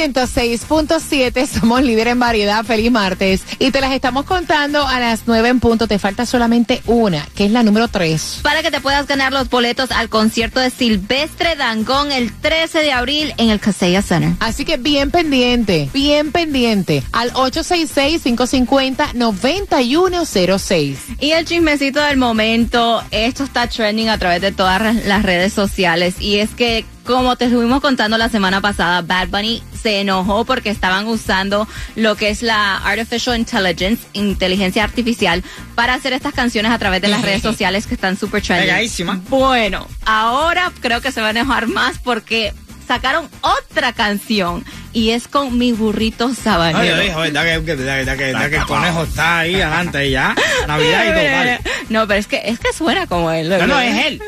106.7, somos líderes en variedad, feliz martes. Y te las estamos contando a las 9 en punto, te falta solamente una, que es la número 3. Para que te puedas ganar los boletos al concierto de Silvestre Dangón el 13 de abril en el Casella Center. Así que bien pendiente, bien pendiente, al 866-550-9106. Y el chismecito del momento, esto está trending a través de todas las redes sociales y es que como te estuvimos contando la semana pasada, Bad Bunny se enojó porque estaban usando lo que es la Artificial Intelligence, inteligencia artificial, para hacer estas canciones a través de las redes sociales que están súper trending. Bueno, ahora creo que se va a enojar más porque sacaron otra canción y es con mi burrito Oye, sabanero. oye, oye, da que, da que, da que, da que el conejo está ahí adelante y ya. Navidad y todo, vale. No, pero es que es que suena como él. No, no, es él.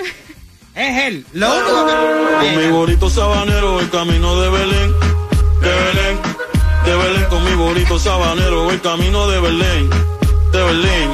Es él. Lo único que. Con mi bonito sabanero, el camino de Belén, de Belén, de Belén, con mi bonito sabanero, el camino de Belén, de Belén,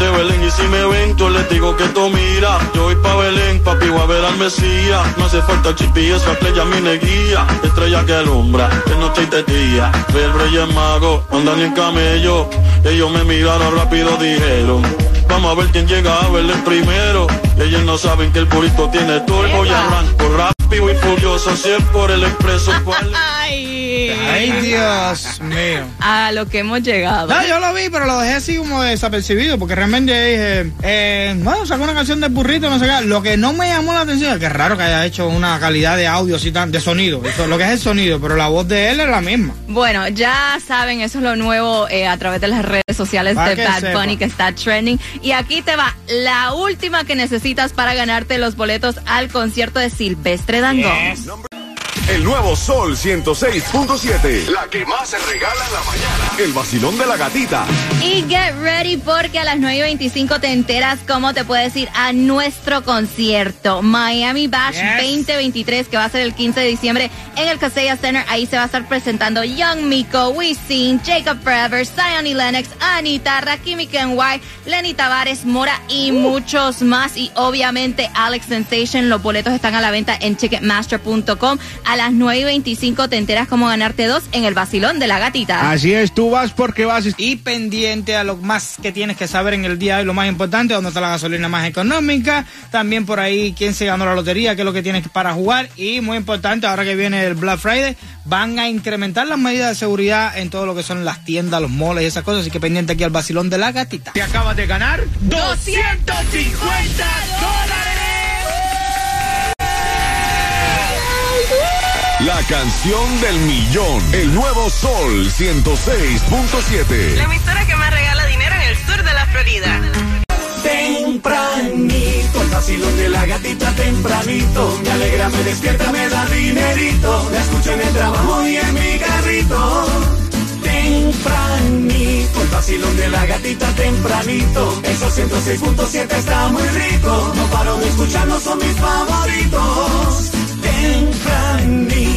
de Belén. Y si me ven, yo les digo que tú mira, yo voy pa' Belén, papi, voy a ver al Mesías. No hace falta el GPS, estrella mi neguía, estrella que alumbra, de noche y de día. Ve el rey mago, andan en camello, ellos me miraron rápido, dijeron. Vamos a ver quién llega a verle primero. Ellos no saben que el burrito tiene turbo y arranco rápido y furioso. Si es por el expreso, ¿cuál? Ay, Dios mío. A lo que hemos llegado. No, yo lo vi, pero lo dejé así como desapercibido, porque realmente dije, eh, bueno, sacó una canción de burrito, no sé qué. Lo que no me llamó la atención es que es raro que haya hecho una calidad de audio así tan, de sonido. Eso, lo que es el sonido, pero la voz de él es la misma. Bueno, ya saben, eso es lo nuevo eh, a través de las redes sociales Para de Bad sepa. Bunny que está trending. Y aquí te va la última que necesitas para ganarte los boletos al concierto de Silvestre Dangón. El nuevo Sol 106.7. La que más se regala en la mañana. El vacilón de la gatita. Y get ready porque a las 9 y 25 te enteras cómo te puedes ir a nuestro concierto Miami Bash Yes. 2023 que va a ser el 15 de diciembre en el Casella Center. Ahí se va a estar presentando Young Miko, Wisin, Jacob Forever, Zion y Lennox, Anita, Rakimi Kenway, Lenny Tavares, Mora y muchos más. Y obviamente Alex Sensation. Los boletos están a la venta en Ticketmaster.com. A las 9 y 25 te enteras cómo ganarte dos en el vacilón de la gatita. Así es, tú vas porque vas. Y pendiente a lo más que tienes que saber en el día de hoy, lo más importante, dónde está la gasolina más económica, también por ahí quién se ganó la lotería, qué es lo que tienes para jugar y muy importante, ahora que viene el Black Friday, van a incrementar las medidas de seguridad en todo lo que son las tiendas, los moles y esas cosas, así que pendiente aquí al vacilón de la gatita. Te acabas de ganar 250 dólares. La canción del millón. El nuevo Sol 106.7. emisora que más regala dinero en el sur de la Florida. Tempranito, el vacilón de la gatita tempranito. Me alegra, me despierta, me da dinerito. Me escucho en el trabajo y en mi carrito. Tempranito, el vacilón de la gatita tempranito. Esos 106.7 está muy rico. No paro de escucharlo, son mis favoritos. Tempranito.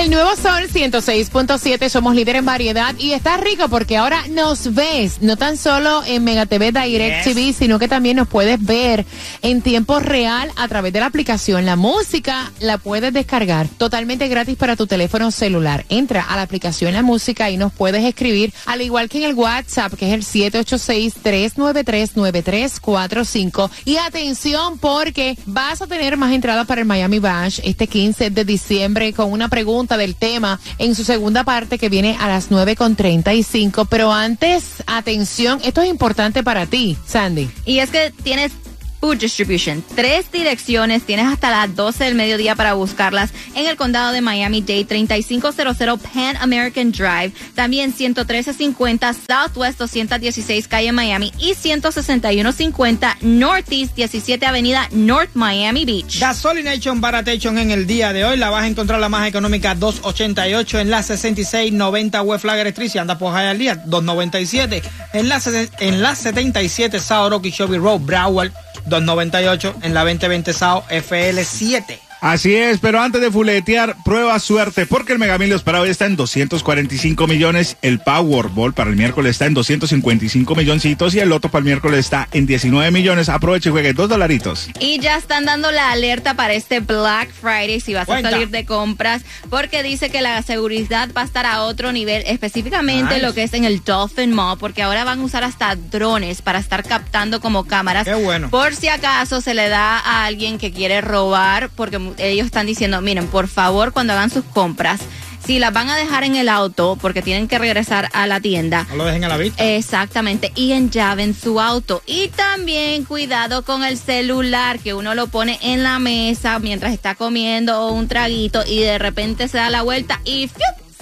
El nuevo Sol 106.7, somos líder en variedad y está rico porque ahora nos ves, no tan solo en Mega TV Direct Yes. TV, sino que también nos puedes ver en tiempo real a través de la aplicación. La música la puedes descargar totalmente gratis para tu teléfono celular. Entra a la aplicación La Música y nos puedes escribir, al igual que en el WhatsApp, que es el 786-393-9345. Y atención porque vas a tener más entradas para el Miami Bash este 15 de diciembre con una pregunta del tema en su segunda parte que viene a las 9.35. Pero antes, atención, esto es importante para ti, Sandy. Y es que tienes Food Distribution. Tres direcciones, tienes hasta las 12 del mediodía para buscarlas. En el condado de Miami-Dade, 3500 Pan American Drive, también 11350 Southwest 216 calle Miami y 16150 Northeast 17 Avenida North Miami Beach. Gasolination Baratation en el día de hoy. La vas a encontrar la más económica 288 en la 6690 West Flagler Street. Si andas por al día 297 en la en la 77 South Rocky Road Broward 298 en la 2020 South FL7 Así es, pero antes de fuletear, prueba suerte, porque el Mega Millions para hoy está en 245 millones, el Powerball para el miércoles está en 255 milloncitos y el Loto para el miércoles está en 19 millones. Aproveche y juegue dos dolaritos. Y ya están dando la alerta para este Black Friday si vas a salir de compras, porque dice que la seguridad va a estar a otro nivel, específicamente lo que es en el Dolphin Mall, porque ahora van a usar hasta drones para estar captando como cámaras. Qué bueno. Por si acaso se le da a alguien que quiere robar, porque ellos están diciendo, miren, por favor, cuando hagan sus compras, si las van a dejar en el auto porque tienen que regresar a la tienda. No lo dejen a la vista. Exactamente. Y en su auto. Y también cuidado con el celular, que uno lo pone en la mesa mientras está comiendo un traguito y de repente se da la vuelta y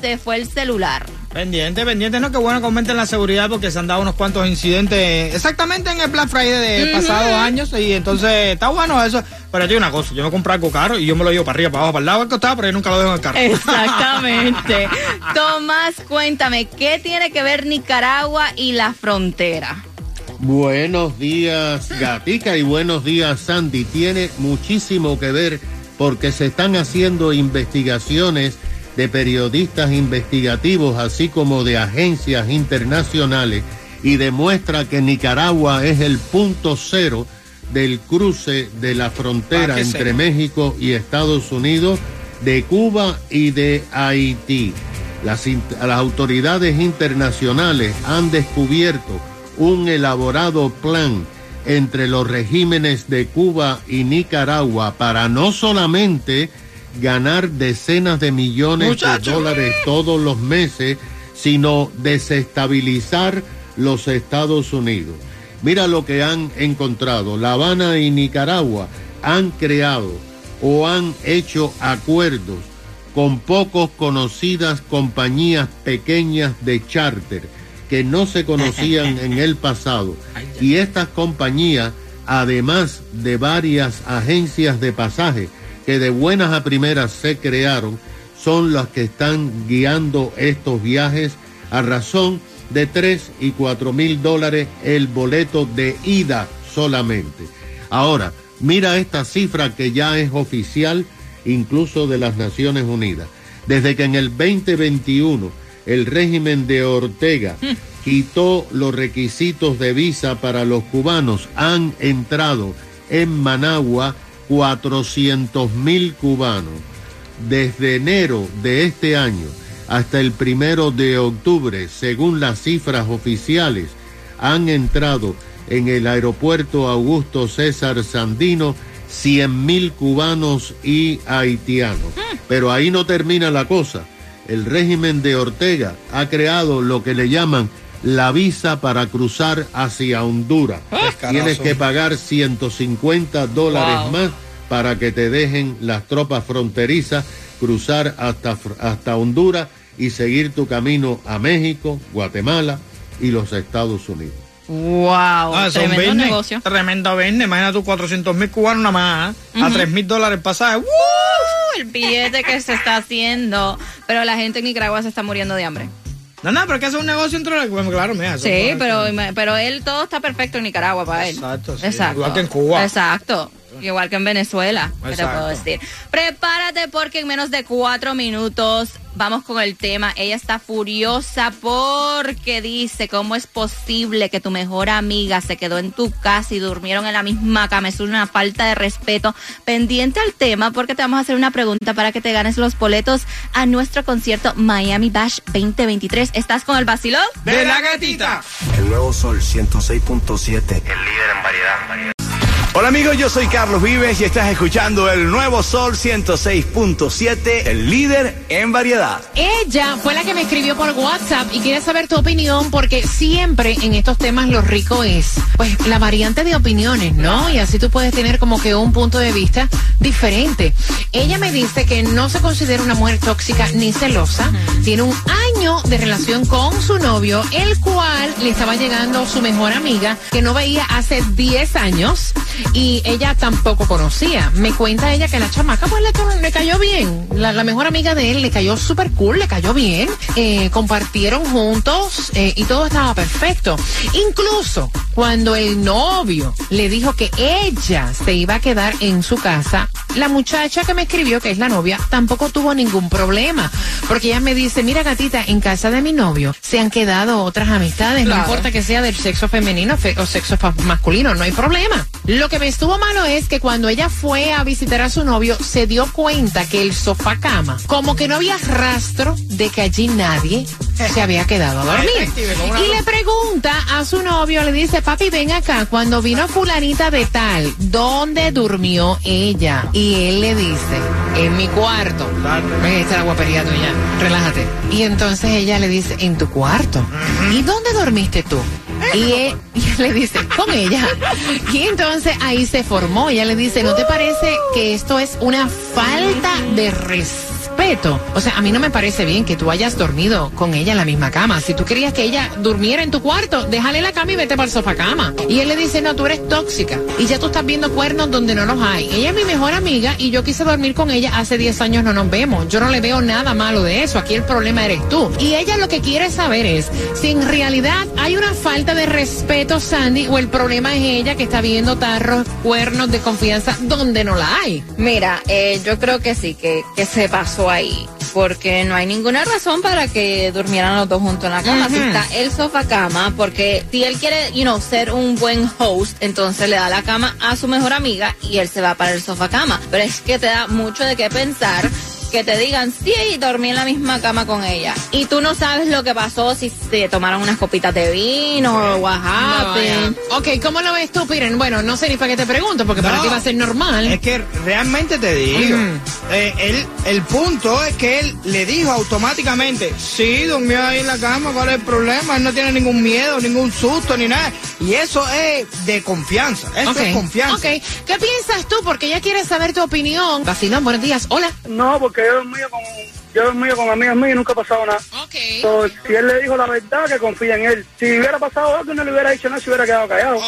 se fue el celular. Pendiente, pendiente, no, que bueno comenten la seguridad porque se han dado unos cuantos incidentes exactamente en el Black Friday de pasados años y entonces está bueno eso. Pero yo una cosa, yo me compré algo caro y yo me lo llevo para arriba, para abajo, para el lado, al costado, pero yo nunca lo dejo en el carro. Exactamente. Tomás, cuéntame, ¿qué tiene que ver Nicaragua y la frontera? Buenos días, Gatica, y buenos días, Sandy. Tiene muchísimo que ver porque se están haciendo investigaciones de periodistas investigativos, así como de agencias internacionales, y demuestra que Nicaragua es el punto cero del cruce de la frontera entre México y Estados Unidos, de Cuba y de Haití. Las, las autoridades internacionales han descubierto un elaborado plan entre los regímenes de Cuba y Nicaragua para no solamente ganar decenas de millones de dólares todos los meses, sino desestabilizar los Estados Unidos. Mira lo que han encontrado. La Habana y Nicaragua han creado o han hecho acuerdos con pocos conocidas compañías pequeñas de charter que no se conocían en el pasado. Y estas compañías, además de varias agencias de pasaje, que de buenas a primeras se crearon son las que están guiando estos viajes a razón de 3 y 4 mil dólares el boleto de ida solamente. Ahora, mira esta cifra que ya es oficial incluso de las Naciones Unidas. Desde que en el 2021 el régimen de Ortega mm. quitó los requisitos de visa para los cubanos, han entrado en Managua 400 mil cubanos desde enero de este año hasta el primero de octubre, según las cifras oficiales, han entrado en el aeropuerto Augusto César Sandino 100 mil cubanos y haitianos. Pero ahí no termina la cosa. El régimen de Ortega ha creado lo que le llaman la visa para cruzar hacia Honduras. Tienes que pagar 150 dólares más para que te dejen las tropas fronterizas cruzar hasta, hasta Honduras y seguir tu camino a México, Guatemala y los Estados Unidos. Wow, ah, tremendo negocio. Tremendo vende. Imagina tú 400 mil cubanos nada más, ¿eh? a 3 mil dólares pasaje. el billete que se está haciendo. Pero la gente en Nicaragua se está muriendo de hambre. No, no, pero que es un negocio entre los... Bueno, claro, mira. Sí, pero, pero él todo está perfecto en Nicaragua para él. Exacto, sí. Exacto. Igual que en Cuba. Exacto. Igual que en Venezuela, ¿qué te puedo decir? Prepárate porque en menos de cuatro minutos vamos con el tema. Ella está furiosa porque dice, ¿cómo es posible que tu mejor amiga se quedó en tu casa y durmieron en la misma cama? Es una falta de respeto. Pendiente al tema porque te vamos a hacer una pregunta para que te ganes los boletos a nuestro concierto Miami Bash 2023. ¿Estás con el vacilón? De la gatita. El nuevo Sol 106.7. El líder en variedad. Hola amigos, yo soy Carlos Vives y estás escuchando el nuevo Sol 106.7, el líder en variedad. Ella fue la que me escribió por WhatsApp y quiere saber tu opinión porque siempre en estos temas lo rico es pues la variante de opiniones, ¿no? Y así tú puedes tener como que un punto de vista diferente. Ella me dice que no se considera una mujer tóxica ni celosa, tiene un de relación con su novio, el cual le estaba llegando su mejor amiga que no veía hace 10 años y ella tampoco conocía. Me cuenta ella que la chamaca pues le, cayó bien. La, la, mejor amiga de él le cayó súper cool, le cayó bien. Eh, compartieron juntos eh, y todo estaba perfecto. Incluso cuando el novio le dijo que ella se iba a quedar en su casa, la muchacha que me escribió, que es la novia, tampoco tuvo ningún problema. Porque ella me dice, mira gatita, en casa de mi novio se han quedado otras amistades, claro. no importa que sea del sexo femenino o sexo masculino, no hay problema. Lo que me estuvo malo es que cuando ella fue a visitar a su novio, se dio cuenta que el sofá cama, como que no había rastro de que allí nadie se había quedado a dormir. Y le pregunta a su novio, le dice, papi, ven acá, cuando vino fulanita de tal, ¿dónde durmió ella? Y él le dice, en mi cuarto. Ven, esta es la guapería tuya, relájate. Y entonces ella le dice, en tu cuarto. ¿Y dónde dormiste tú? Y él, y él, le dice, con ella. Y entonces ahí se formó. Ella le dice, ¿no te parece que esto es una falta de respeto? O sea, a mí no me parece bien que tú hayas dormido con ella en la misma cama. Si tú querías que ella durmiera en tu cuarto, déjale la cama y vete para el sofá cama. Y él le dice, no, tú eres tóxica. Y ya tú estás viendo cuernos donde no los hay. Ella es mi mejor amiga y yo quise dormir con ella hace 10 años, no nos vemos. Yo no le veo nada malo de eso. Aquí el problema eres tú. Y ella lo que quiere saber es si en realidad hay una falta de respeto, Sandy, o el problema es ella que está viendo tarros, cuernos de confianza donde no la hay. Mira, eh, yo creo que sí, que, que se pasó ahí porque no hay ninguna razón para que durmieran los dos juntos en la cama. Uh -huh. Si está el sofá cama, porque si él quiere, you know, ser un buen host, entonces le da la cama a su mejor amiga y él se va para el sofá cama. Pero es que te da mucho de qué pensar que te digan, sí, dormí en la misma cama con ella. Y tú no sabes lo que pasó, si se tomaron unas copitas de vino o what happened. No, ok, ¿cómo lo ves tú, Piren? Bueno, no sé ni para qué te pregunto, porque no, para ti va a ser normal. Es que realmente te digo, mm. eh, él, el punto es que él le dijo automáticamente, sí, durmió ahí en la cama, ¿cuál es el problema? Él no tiene ningún miedo, ningún susto, ni nada. Y eso es de confianza, eso okay. es confianza. Ok, ¿qué piensas tú? Porque ella quiere saber tu opinión. Vacilón, buenos días, hola. No, porque yo dormía con yo dormía con amigas mías y nunca ha pasado nada. Okay. So, si él le dijo la verdad, que confía en él. Si hubiera pasado algo, no le hubiera dicho nada, se hubiera quedado callado.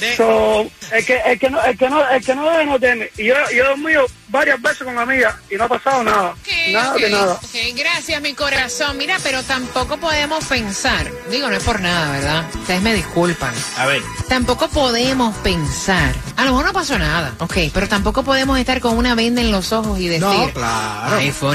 De... So, el que, el que no, el que no, el que no debe no teme. Y yo, yo he dormido varias veces con amigas y no ha pasado nada. Okay, nada okay. de nada. Ok, gracias, mi corazón. Mira, pero tampoco podemos pensar. Digo, no es por nada, ¿verdad? Ustedes me disculpan. A ver. Tampoco podemos pensar. A lo mejor no pasó nada. Ok, pero tampoco podemos estar con una venda en los ojos y decir. No, claro. Ay, fue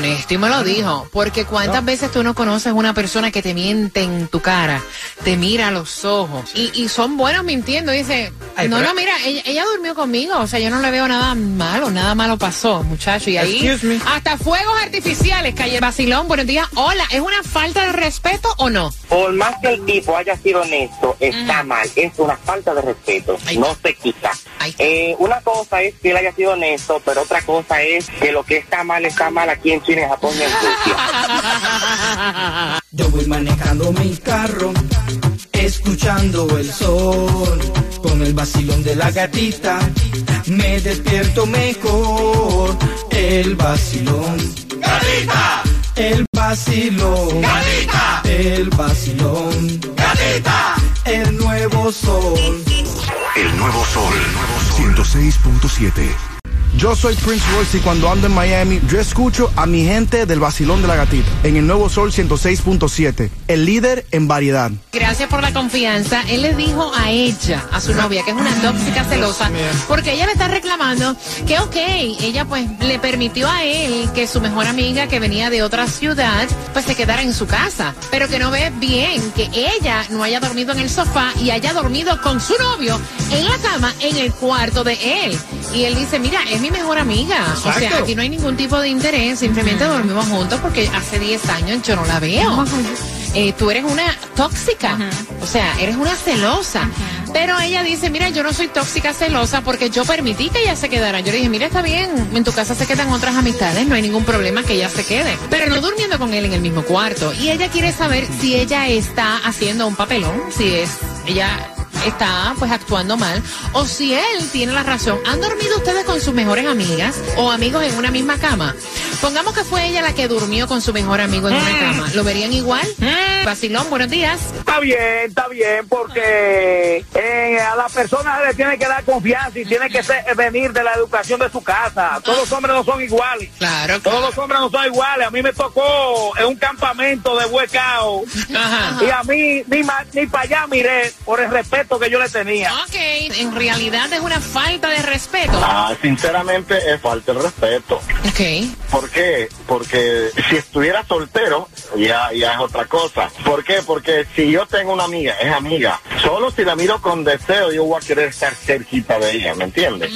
lo dijo. Porque cuántas no. veces tú no conoces una persona que te miente en tu cara, te mira a los ojos y, y son buenos mintiendo. Dice, Ay, no, pero... no, mira, ella, ella, durmió conmigo. O sea, yo no le veo nada malo, nada malo pasó, muchacho. Y ahí hasta fuegos artificiales, calle Basilón. Buenos días. Hola, ¿es una falta de respeto o no? Por más que el tipo haya sido honesto, está -huh. mal. Es una falta de respeto. Ay, no se quita. Eh, una cosa es que él haya sido honesto, pero otra cosa es que lo que está mal está mal aquí en China, en Japón Yo voy manejando mi carro, escuchando el sol, con el vacilón de la gatita, me despierto mejor. El vacilón. ¡Gatita! El vacilón. ¡Gatita! El vacilón. ¡Gatita! El nuevo sol. El nuevo sol. El nuevo sol. 106.7. Yo soy Prince Royce y cuando ando en Miami, yo escucho a mi gente del Basilón de la Gatita en el Nuevo Sol 106.7, el líder en variedad. Gracias por la confianza. Él le dijo a ella, a su novia, que es una tóxica celosa, porque ella le está reclamando que, ok, ella pues le permitió a él que su mejor amiga que venía de otra ciudad, pues se quedara en su casa, pero que no ve bien que ella no haya dormido en el sofá y haya dormido con su novio en la cama en el cuarto de él. Y él dice, mira, es mi mejor amiga. Exacto. O sea, aquí no hay ningún tipo de interés. Simplemente dormimos juntos porque hace 10 años yo no la veo. eh, tú eres una tóxica, o sea, eres una celosa. Pero ella dice, mira, yo no soy tóxica celosa porque yo permití que ella se quedara. Yo le dije, mira, está bien, en tu casa se quedan otras amistades, no hay ningún problema que ella se quede. Pero no durmiendo con él en el mismo cuarto. Y ella quiere saber si ella está haciendo un papelón, si es, ella está pues actuando mal o si él tiene la razón. ¿Han dormido ustedes con sus mejores amigas o amigos en una misma cama? Pongamos que fue ella la que durmió con su mejor amigo en una cama. ¿Lo verían igual? Vacilón, buenos días. Está bien, está bien, porque eh, a la persona se le tiene que dar confianza y tiene que ser- venir de la educación de su casa. Todos los hombres no son iguales. Claro. Todos los hombres no son iguales. A mí me tocó en un campamento de huecao. Ajá. Y a mí ni, ni para allá miré por el respeto que yo le tenía. Ok, en realidad es una falta de respeto. Ah, sinceramente es falta de respeto. Ok. ¿Por qué? Porque si estuviera soltero, ya, ya es otra cosa. ¿Por qué? Porque si yo tengo una amiga, es amiga. Solo si la miro con deseo, yo voy a querer estar cerquita de ella, ¿me entiendes?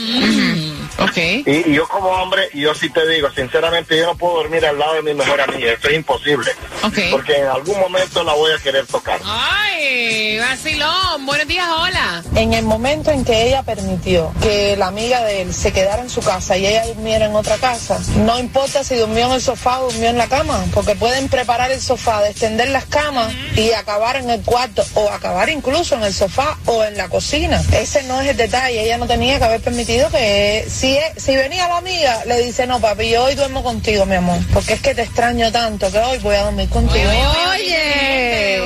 Ok. Y, y yo como hombre, yo sí te digo, sinceramente, yo no puedo dormir al lado de mi mejor amiga. Eso es imposible. Ok. Porque en algún momento la voy a querer tocar. Ay, vacilón, buenos días, hola. En el momento en que ella permitió que la amiga de él se quedara en su casa y ella durmiera en otra casa, no importa si durmió en el sofá o durmió en la cama, porque pueden preparar el sofá, extender las camas y acabar en el cuarto o acabar incluso en el sofá o en la cocina. Ese no es el detalle, ella no tenía que haber permitido que si, si venía la amiga, le dice, no papi, yo hoy duermo contigo, mi amor, porque es que te extraño tanto que hoy voy a dormir contigo. Oye,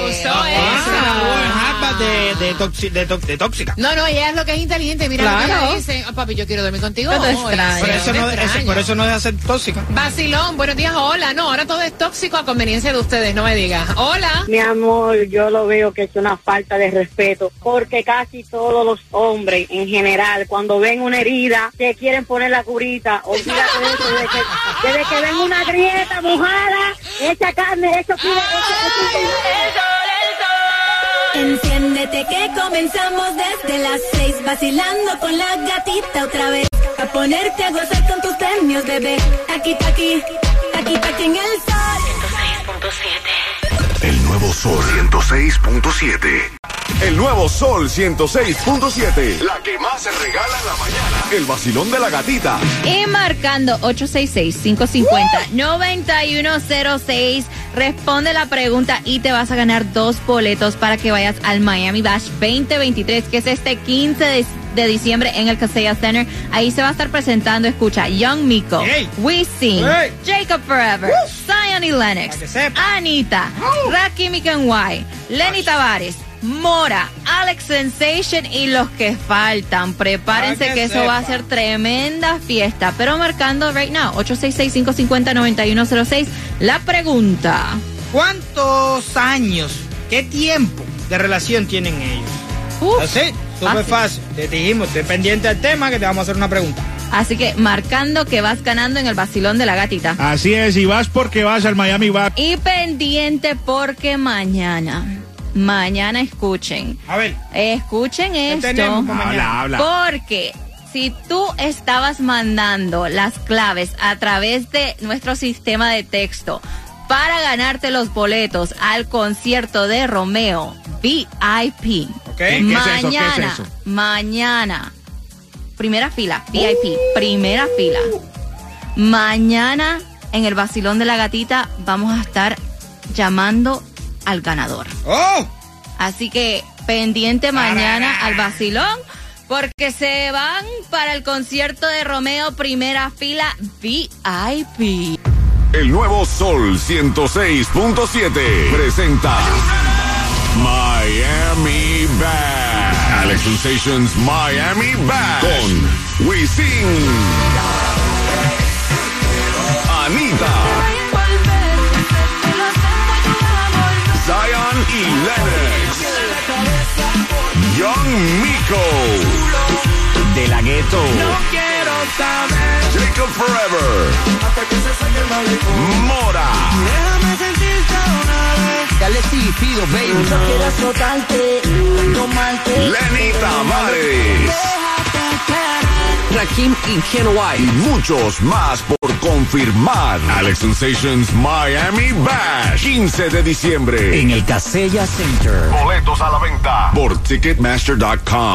de, de, toxi- de, to- de tóxica. No, no, ella es lo que es inteligente. Mira lo que Claro. ella dice. "Ah, papi, yo quiero dormir contigo. Yo te hoy". extraño. Por eso Te no- eso- por eso no deja ser tóxica. Vacilón, buenos días, hola. No, ahora todo es tóxico a conveniencia de ustedes, no me digas. Hola. Mi amor, yo lo veo que es una falta de respeto, porque casi todos los hombres en general, cuando ven una herida, se quieren poner la curita. Olvídate de eso, desde que, desde que ven una grieta mojada, echa carne, eso quiere, Enciéndete que comenzamos desde las seis vacilando con la gatita otra vez. A ponerte a gozar con tus premios, bebé. Aquí, aquí, aquí, aquí en el sol. El nuevo Sol 106.7. El nuevo Sol 106.7. La que más se regala en la mañana. El vacilón de la gatita. Y marcando 866-550-9106, responde la pregunta y te vas a ganar dos boletos para que vayas al Miami Bash 2023, que es este 15 de, de diciembre en el Casella Center. Ahí se va a estar presentando, escucha, Young Miko, Wisin, Hey. Jacob Forever, Zion y Lennox, Anita, Rakim Kenway, Lenny Tavares. Mora, Alex Sensation y los que faltan. Prepárense Para que, que eso va a ser tremenda fiesta. Pero marcando right now, 866-550-9106, la pregunta. ¿Cuántos años, qué tiempo de relación tienen ellos? Así, súper fácil. Te dijimos, dependiente del tema, que te vamos a hacer una pregunta. Así que marcando que vas ganando en el vacilón de la gatita. Así es, y vas porque vas al Miami Bar. Y pendiente porque mañana, mañana escuchen. A ver. Escuchen esto. Habla, habla. Porque si tú estabas mandando las claves a través de nuestro sistema de texto para ganarte los boletos al concierto de Romeo VIP. ¿Qué es eso? ¿Qué es Mañana, eso? mañana. Primera fila, VIP, primera fila. Mañana en el vacilón de la gatita vamos a estar llamando al ganador. ¡Oh! Así que pendiente mañana al vacilón porque se van para el concierto de Romeo primera fila VIP. El nuevo Sol 106.7 presenta Miami Bad. Alex Sensations Miami Bad con Wisin, Anita, y Lennox, Young Miko, De la gueto. quiero saber. Jacob Forever, Mora. Déjame sentirte una vez. Dale sí, pido, baby. Yo quiero azotarte, tomarte. Lenny Tavares. Rakim y Ken White. Y muchos más por confirmar. Alex Sensations Miami Bash. 15 de diciembre. En el Casella Center. Boletos a la venta por Ticketmaster.com.